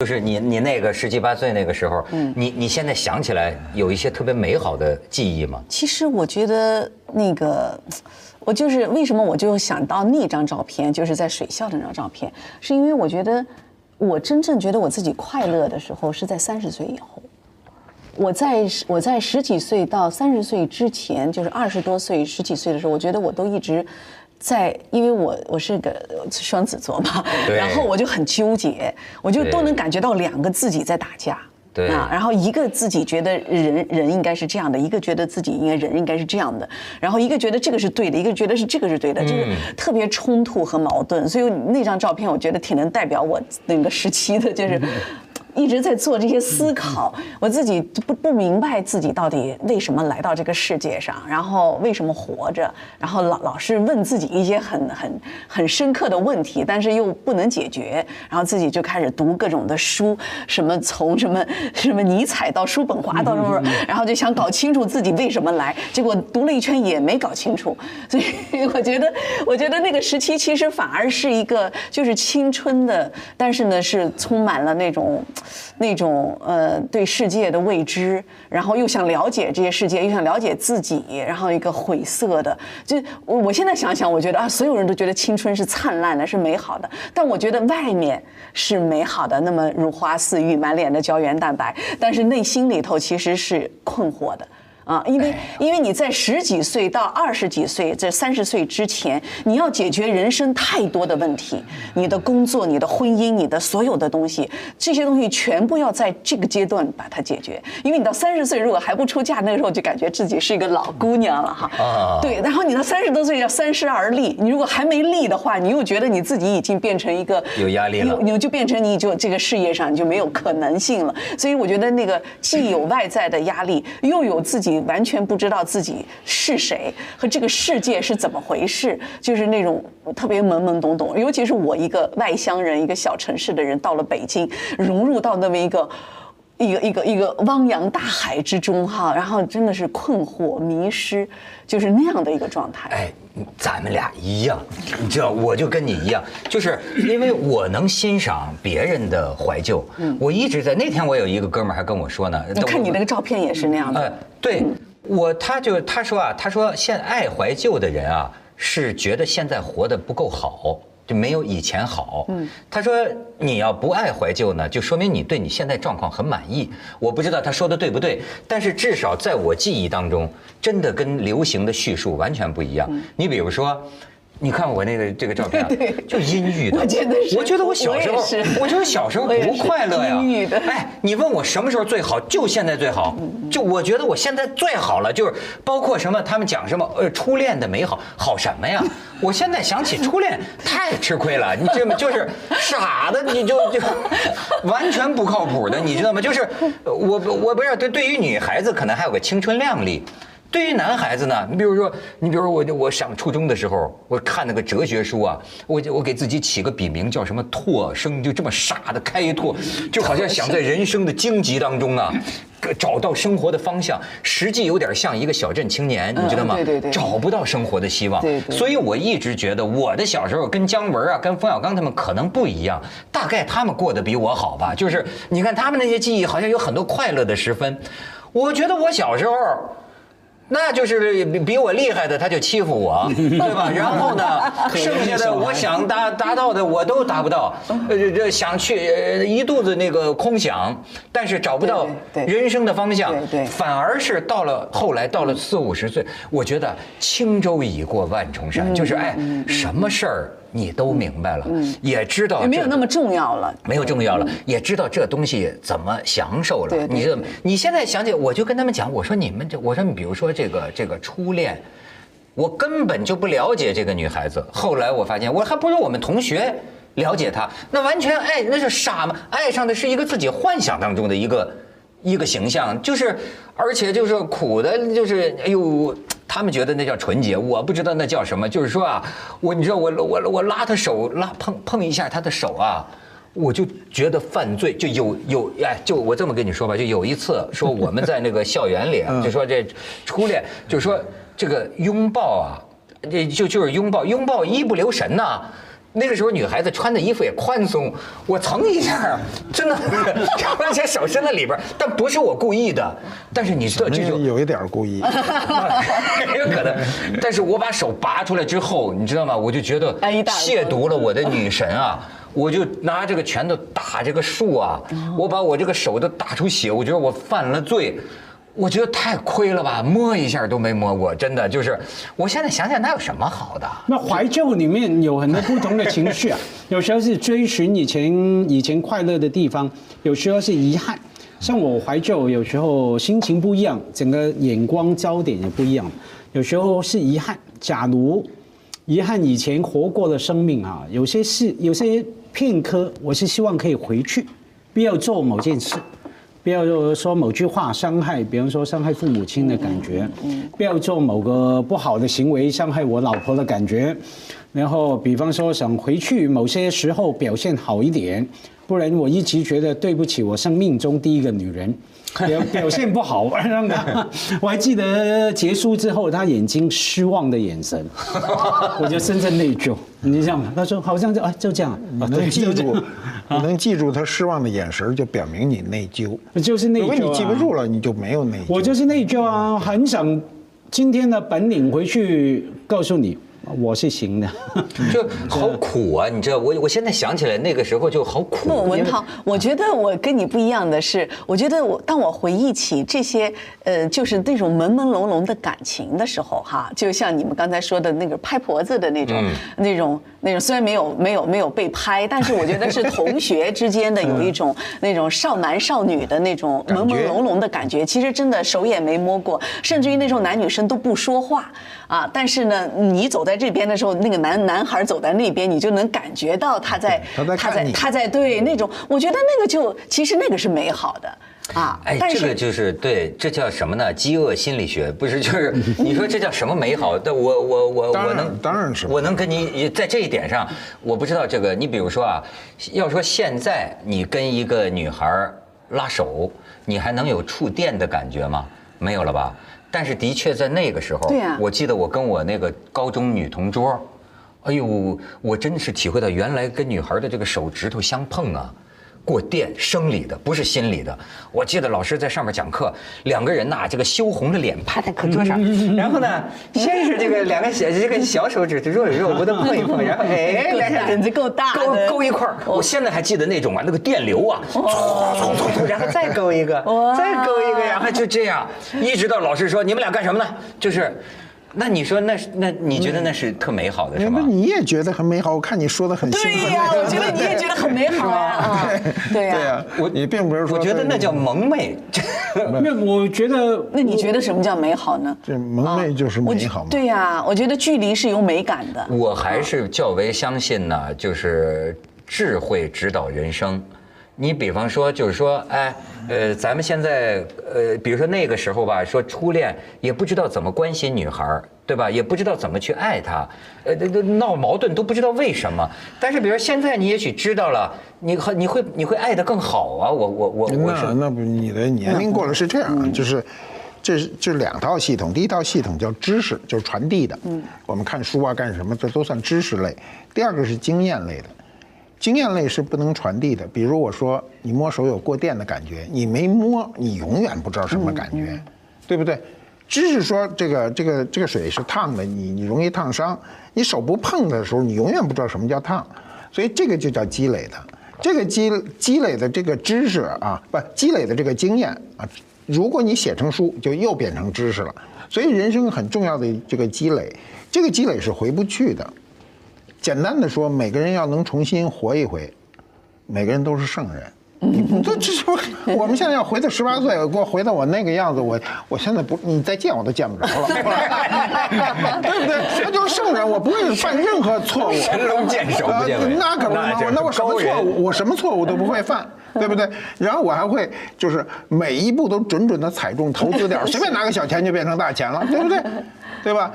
就是你你那个十七八岁那个时候，嗯，你你现在想起来有一些特别美好的记忆吗？其实我觉得那个，我就是为什么我就想到那张照片，就是在水校的那张照片，是因为我觉得我真正觉得我自己快乐的时候是在三十岁以后。我在我在十几岁到三十岁之前，就是二十多岁、十几岁的时候，我觉得我都一直在，因为我我是个双子座嘛，然后我就很纠结，我就都能感觉到两个自己在打架。对啊，然后一个自己觉得人人应该是这样的，一个觉得自己应该人应该是这样的，然后一个觉得这个是对的，一个觉得是这个是对的，就是特别冲突和矛盾。所以那张照片我觉得挺能代表我那个时期的，就是。一直在做这些思考，我自己不不明白自己到底为什么来到这个世界上，然后为什么活着，然后老老是问自己一些很很很深刻的问题，但是又不能解决，然后自己就开始读各种的书，什么从什么什么尼采到叔本华到什么，然后就想搞清楚自己为什么来，结果读了一圈也没搞清楚，所以我觉得我觉得那个时期其实反而是一个就是青春的，但是呢是充满了那种。那种呃对世界的未知，然后又想了解这些世界，又想了解自己，然后一个晦涩的，就我我现在想想，我觉得啊，所有人都觉得青春是灿烂的，是美好的，但我觉得外面是美好的，那么如花似玉，满脸的胶原蛋白，但是内心里头其实是困惑的。啊，因为因为你在十几岁到二十几岁在三十岁之前，你要解决人生太多的问题，你的工作、你的婚姻、你的所有的东西，这些东西全部要在这个阶段把它解决。因为你到三十岁如果还不出嫁，那个时候就感觉自己是一个老姑娘了哈。啊。对，然后你到三十多岁要三十而立，你如果还没立的话，你又觉得你自己已经变成一个有压力了，你就变成你就这个事业上你就没有可能性了。所以我觉得那个既有外在的压力，又有自己。完全不知道自己是谁和这个世界是怎么回事，就是那种特别懵懵懂懂。尤其是我一个外乡人，一个小城市的人，到了北京，融入到那么一个一个一个一个汪洋大海之中哈，然后真的是困惑、迷失，就是那样的一个状态。哎，咱们俩一样，你知道，我就跟你一样，就是因为我能欣赏别人的怀旧。嗯，我一直在那天，我有一个哥们儿还跟我说呢，你看你那个照片也是那样的。对。我他就他说啊，他说现爱怀旧的人啊，是觉得现在活得不够好，就没有以前好。嗯，他说你要不爱怀旧呢，就说明你对你现在状况很满意。我不知道他说的对不对，但是至少在我记忆当中，真的跟流行的叙述完全不一样。你比如说。你看我那个这个照片，就阴郁的。我觉得是，我觉得我小时候，我觉得小时候不快乐呀。阴郁的。哎，你问我什么时候最好？就现在最好。就我觉得我现在最好了，就是包括什么，他们讲什么呃初恋的美好，好什么呀？我现在想起初恋太吃亏了，你这么 就是傻的，你就就完全不靠谱的，你知道吗？就是我我不是对对于女孩子可能还有个青春靓丽。对于男孩子呢，你比如说，你比如说我，我上初中的时候，我看那个哲学书啊，我我给自己起个笔名叫什么拓生，就这么傻的开拓，就好像想在人生的荆棘当中啊，找到生活的方向，实际有点像一个小镇青年，你知道吗？对对对，找不到生活的希望。对对。所以我一直觉得我的小时候跟姜文啊，跟冯小刚他们可能不一样，大概他们过得比我好吧。就是你看他们那些记忆，好像有很多快乐的时分。我觉得我小时候。那就是比比我厉害的，他就欺负我，对吧？然后呢，剩下的我想达达到的我都达不到，呃，这想去一肚子那个空想，但是找不到人生的方向，反而是到了后来到了四五十岁，我觉得轻舟已过万重山，就是哎，什么事儿。你都明白了，也知道没有那么重要了，没有重要了，也知道这东西怎么享受了。你这，你现在想起，我就跟他们讲，我说你们这，我说你比如说这个这个初恋，我根本就不了解这个女孩子。后来我发现，我还不如我们同学了解她。那完全爱那是傻吗？爱上的是一个自己幻想当中的一个一个形象，就是而且就是苦的，就是哎呦。他们觉得那叫纯洁，我不知道那叫什么。就是说啊，我你知道我我我拉他手拉碰碰一下他的手啊，我就觉得犯罪就有有哎，就我这么跟你说吧，就有一次说我们在那个校园里，就说这初恋，就说这个拥抱啊，这就就是拥抱拥抱一不留神呐。那个时候女孩子穿的衣服也宽松，我蹭一下，真的，而且手伸在里边，但不是我故意的，但是你知道，这就有一点故意，有可能。但是我把手拔出来之后，你知道吗？我就觉得亵渎了我的女神啊！我就拿这个拳头打这个树啊，我把我这个手都打出血，我觉得我犯了罪。我觉得太亏了吧，摸一下都没摸过，真的就是。我现在想想，那有什么好的？那怀旧里面有很多不同的情绪啊，有时候是追寻以前以前快乐的地方，有时候是遗憾。像我怀旧，有时候心情不一样，整个眼光焦点也不一样。有时候是遗憾，假如遗憾以前活过的生命啊，有些事，有些片刻，我是希望可以回去，不要做某件事。不要说某句话伤害，比方说伤害父母亲的感觉，不要做某个不好的行为伤害我老婆的感觉，然后比方说想回去某些时候表现好一点，不然我一直觉得对不起我生命中第一个女人。表表现不好，我还记得结束之后她眼睛失望的眼神，我就深深内疚。你知道吗？她说好像就哎就这样，你能记住，你能记住她失望的眼神，就表明你内疚。就是内疚。如果你记不住了，你就没有内疚。我就是内疚啊，很想今天的本领回去告诉你。我是行的，就好苦啊！你知道，我我现在想起来那个时候就好苦。莫，文涛，我觉得我跟你不一样的是，我觉得我当我回忆起这些，呃，就是那种朦朦胧胧的感情的时候，哈，就像你们刚才说的那个拍婆子的那种，那种。那种虽然没有没有没有被拍，但是我觉得是同学之间的 有一种那种少男少女的那种朦朦胧胧的感觉。其实真的手也没摸过，甚至于那时候男女生都不说话啊。但是呢，你走在这边的时候，那个男男孩走在那边，你就能感觉到他在他在他在对那种。我觉得那个就其实那个是美好的。啊，哎，这个就是对，这叫什么呢？饥饿心理学不是？就是你说这叫什么美好？但我我我我能当然是，我能跟你在这一点上，我不知道这个。你比如说啊，要说现在你跟一个女孩拉手，你还能有触电的感觉吗？没有了吧？但是的确在那个时候，对呀，我记得我跟我那个高中女同桌，哎呦，我真是体会到原来跟女孩的这个手指头相碰啊。过电，生理的，不是心理的。我记得老师在上面讲课，两个人呐，这个羞红了脸趴在课桌上，然后呢，先是这个两个小这个小手指就肉有肉不的碰一碰，然后哎，两下子够大，勾勾一块儿。我现在还记得那种啊，那个电流啊，然后再勾一个，再勾一个，然后就这样，一直到老师说你们俩干什么呢？就是。那你说那是那你觉得那是特美好的是吗？那你也觉得很美好？我看你说的很兴奋。对呀，我觉得你也觉得很美好啊。对呀，我你并不是说。我觉得那叫萌妹。那我觉得，那你觉得什么叫美好呢？这萌妹就是美好。对呀，我觉得距离是有美感的。我还是较为相信呢，就是智慧指导人生。你比方说，就是说，哎，呃，咱们现在，呃，比如说那个时候吧，说初恋也不知道怎么关心女孩对吧？也不知道怎么去爱她，呃，闹矛盾都不知道为什么。但是，比如说现在你也许知道了，你和你会你会爱的更好啊！我我我我那那不你的年龄过了是这样，就是这是这两套系统，第一套系统叫知识，就是传递的，嗯，我们看书啊干什么，这都算知识类。第二个是经验类的。经验类是不能传递的，比如我说你摸手有过电的感觉，你没摸，你永远不知道什么感觉，对不对？知识说这个这个这个水是烫的，你你容易烫伤，你手不碰的时候，你永远不知道什么叫烫，所以这个就叫积累的，这个积积累的这个知识啊，不积累的这个经验啊，如果你写成书，就又变成知识了。所以人生很重要的这个积累，这个积累是回不去的。简单的说，每个人要能重新活一回，每个人都是圣人。你这这不，我们现在要回到十八岁，给我回到我那个样子，我我现在不，你再见我都见不着了，对不对？他就是圣人，我不会犯任何错误。神龙见首不见尾。那可不嘛，那我什么错误，我什么错误都不会犯，对不对？然后我还会就是每一步都准准的踩中投资点，随便拿个小钱就变成大钱了，对不对？对吧？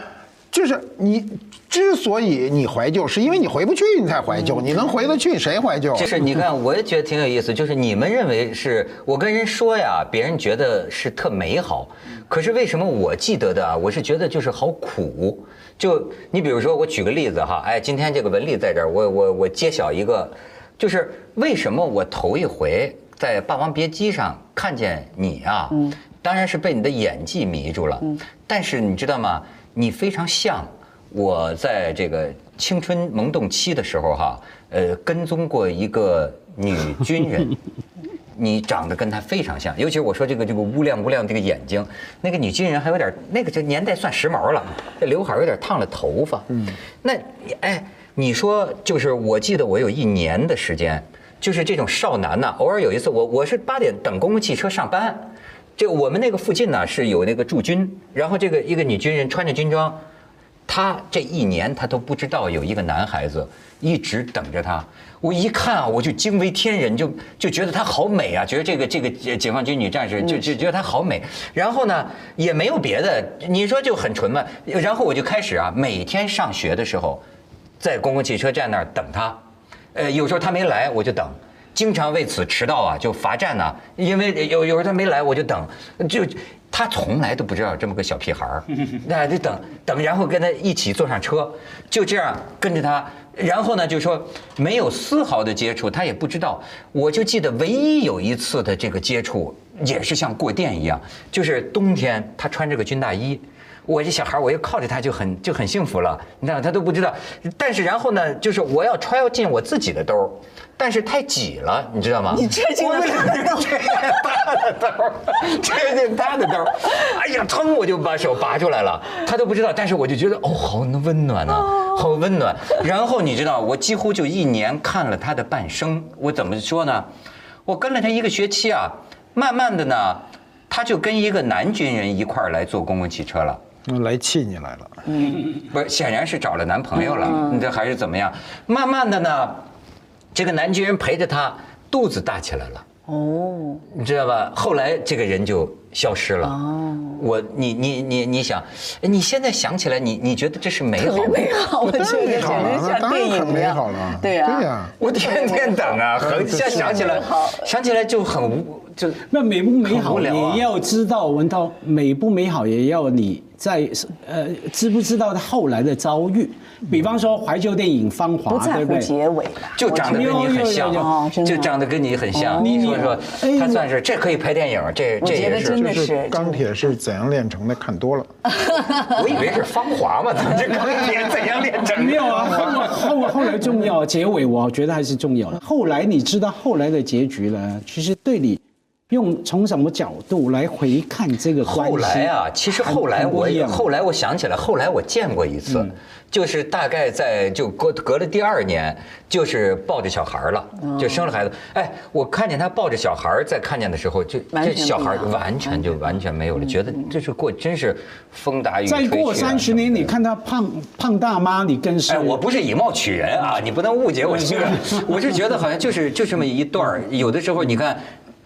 就是你之所以你怀旧，是因为你回不去，你才怀旧。你能回得去，谁怀旧？就是你看，我也觉得挺有意思。就是你们认为是我跟人说呀，别人觉得是特美好，可是为什么我记得的啊？我是觉得就是好苦。就你比如说，我举个例子哈，哎，今天这个文丽在这儿，我我我揭晓一个，就是为什么我头一回在《霸王别姬》上看见你啊？嗯，当然是被你的演技迷住了。嗯，但是你知道吗？你非常像我在这个青春萌动期的时候哈，呃，跟踪过一个女军人，你长得跟她非常像，尤其是我说这个这个乌亮乌亮这个眼睛，那个女军人还有点那个这年代算时髦了，这刘海有点烫了头发，嗯，那哎，你说就是我记得我有一年的时间，就是这种少男呐，偶尔有一次我我是八点等公共汽车上班。这我们那个附近呢是有那个驻军，然后这个一个女军人穿着军装，她这一年她都不知道有一个男孩子一直等着她。我一看啊，我就惊为天人，就就觉得她好美啊，觉得这个这个解放军女战士就就觉得她好美。然后呢也没有别的，你说就很纯嘛。然后我就开始啊，每天上学的时候，在公共汽车站那儿等她，呃，有时候她没来我就等。经常为此迟到啊，就罚站呢。因为有有时候他没来，我就等。就他从来都不知道这么个小屁孩儿，那就等等，然后跟他一起坐上车，就这样跟着他。然后呢，就说没有丝毫的接触，他也不知道。我就记得唯一有一次的这个接触，也是像过电一样，就是冬天他穿着个军大衣，我这小孩我又靠着他就很就很幸福了。你知道他都不知道。但是然后呢，就是我要揣进我自己的兜儿。但是太挤了，你知道吗？你揣进了他的兜，他的兜，这进他的兜，哎呀，腾我就把手拔出来了，他都不知道。但是我就觉得哦，好温暖呐，好温暖。然后你知道，我几乎就一年看了他的半生。我怎么说呢？我跟了他一个学期啊，慢慢的呢，他就跟一个男军人一块儿来坐公共汽车了。来气你来了？嗯，不是，显然是找了男朋友了。你这还是怎么样？慢慢的呢。这个男军人陪着她，肚子大起来了。哦，你知道吧？后来这个人就消失了。哦，我你你你你想，你现在想起来，你你觉得这是美好？美好，我觉得简直像电影一样。了，对呀，对呀。我天天等啊，很现在想起来，想起来就很无，就那美不美好也要知道，文涛美不美好也要你在呃知不知道他后来的遭遇。比方说怀旧电影《芳华》，对不对？结尾就长得跟你很像，就长得跟你很像。你说说，他算是这可以拍电影，这这也是。就是钢铁是怎样炼成的？看多了。我以为是《芳华》嘛，这钢铁怎样炼成？没有啊，后后后来重要，结尾我觉得还是重要的。后来你知道后来的结局了，其实对你。用从什么角度来回看这个后来啊，其实后来我后来我想起来，后来我见过一次，就是大概在就隔隔了第二年，就是抱着小孩了，就生了孩子。哎，我看见他抱着小孩再看见的时候，就这小孩完全就完全没有了，觉得这是过真是风打雨再过三十年，你看他胖胖大妈，你跟谁。哎，我不是以貌取人啊，你不能误解我这个，我是觉得好像就是就这么一段有的时候你看。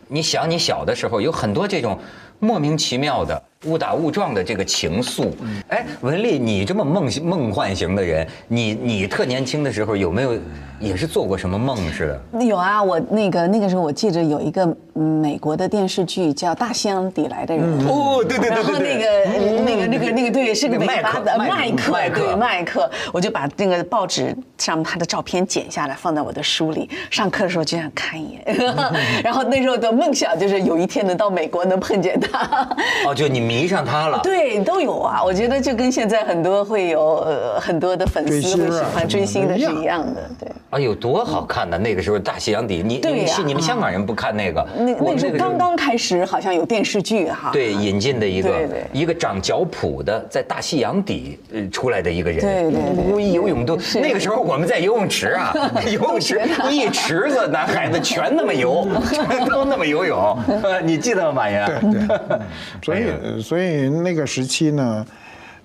你想，你小的时候有很多这种莫名其妙的。误打误撞的这个情愫，哎，文丽，你这么梦梦幻型的人，你你特年轻的时候有没有也是做过什么梦似的？有啊，我那个那个时候我记着有一个美国的电视剧叫《大西洋底来的人》哦，对对对对，然后那个那个那个那个对是个尾巴的麦克，对麦克，我就把那个报纸上他的照片剪下来放在我的书里，上课的时候就想看一眼，然后那时候的梦想就是有一天能到美国能碰见他。哦，就你明。迷上他了，对，都有啊。我觉得就跟现在很多会有呃很多的粉丝会喜欢追星的是一样的，对。啊，有多好看呢？那个时候大西洋底，你你是你们香港人不看那个？那那时候刚刚开始，好像有电视剧哈。对，引进的一个一个长脚蹼的，在大西洋底呃出来的一个人，对对，一游泳都那个时候我们在游泳池啊，游泳池一池子男孩子全那么游，全都那么游泳，你记得吗，马爷？对对，所以。所以那个时期呢，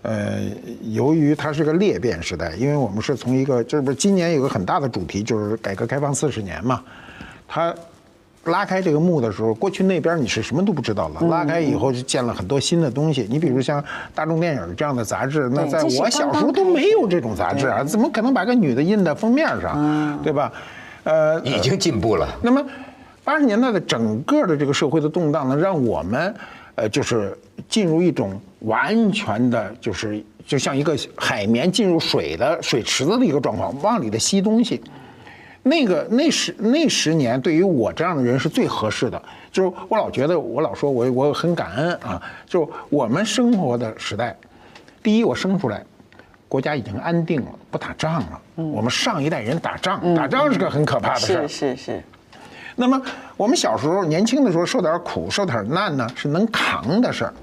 呃，由于它是个裂变时代，因为我们是从一个，这不是今年有个很大的主题，就是改革开放四十年嘛，它拉开这个幕的时候，过去那边你是什么都不知道了。拉开以后就见了很多新的东西。你比如像大众电影这样的杂志，那在我小时候都没有这种杂志啊，怎么可能把个女的印在封面上，对吧？呃，已经进步了。那么，八十年代的整个的这个社会的动荡呢，让我们，呃，就是进入一种完全的，就是就像一个海绵进入水的水池子的一个状况，往里头吸东西。那个那十那十年对于我这样的人是最合适的。就是我老觉得，我老说我我很感恩啊。就我们生活的时代，第一，我生出来。国家已经安定了，不打仗了。我们上一代人打仗，打仗是个很可怕的事儿。是是是。那么我们小时候年轻的时候受点苦、受点难呢，是能扛的事儿。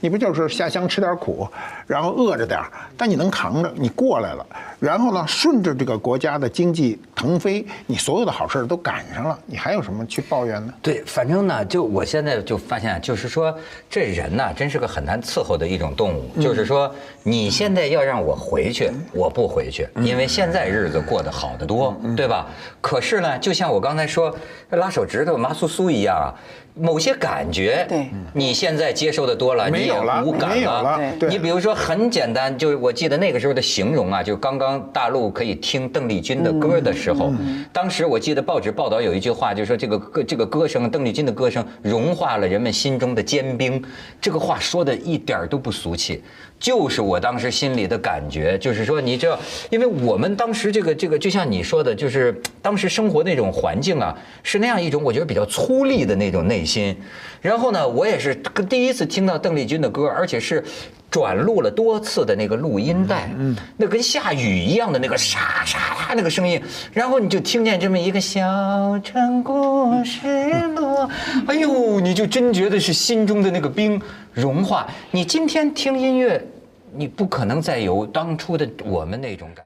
你不就是下乡吃点苦，然后饿着点儿但你能扛着，你过来了。然后呢，顺着这个国家的经济腾飞，你所有的好事都赶上了，你还有什么去抱怨呢？对，反正呢，就我现在就发现，就是说这人呢，真是个很难伺候的一种动物。就是说，你现在要让我回去，我不回去，因为现在日子过得好得多，对吧？可是呢，就像我刚才说，拉手指头麻酥酥一样啊。某些感觉，对，你现在接受的多了，你也无感了。你比如说很简单，就是我记得那个时候的形容啊，就刚刚大陆可以听邓丽君的歌的时候，当时我记得报纸报道有一句话，就说这个歌这个歌声，邓丽君的歌声融化了人们心中的坚冰。这个话说的一点都不俗气。就是我当时心里的感觉，就是说，你知道，因为我们当时这个这个，就像你说的，就是当时生活那种环境啊，是那样一种我觉得比较粗粝的那种内心。然后呢，我也是第一次听到邓丽君的歌，而且是转录了多次的那个录音带，嗯，那跟下雨一样的那个沙沙沙那个声音，然后你就听见这么一个小城故事落，哎呦，你就真觉得是心中的那个冰。融化。你今天听音乐，你不可能再有当初的我们那种感。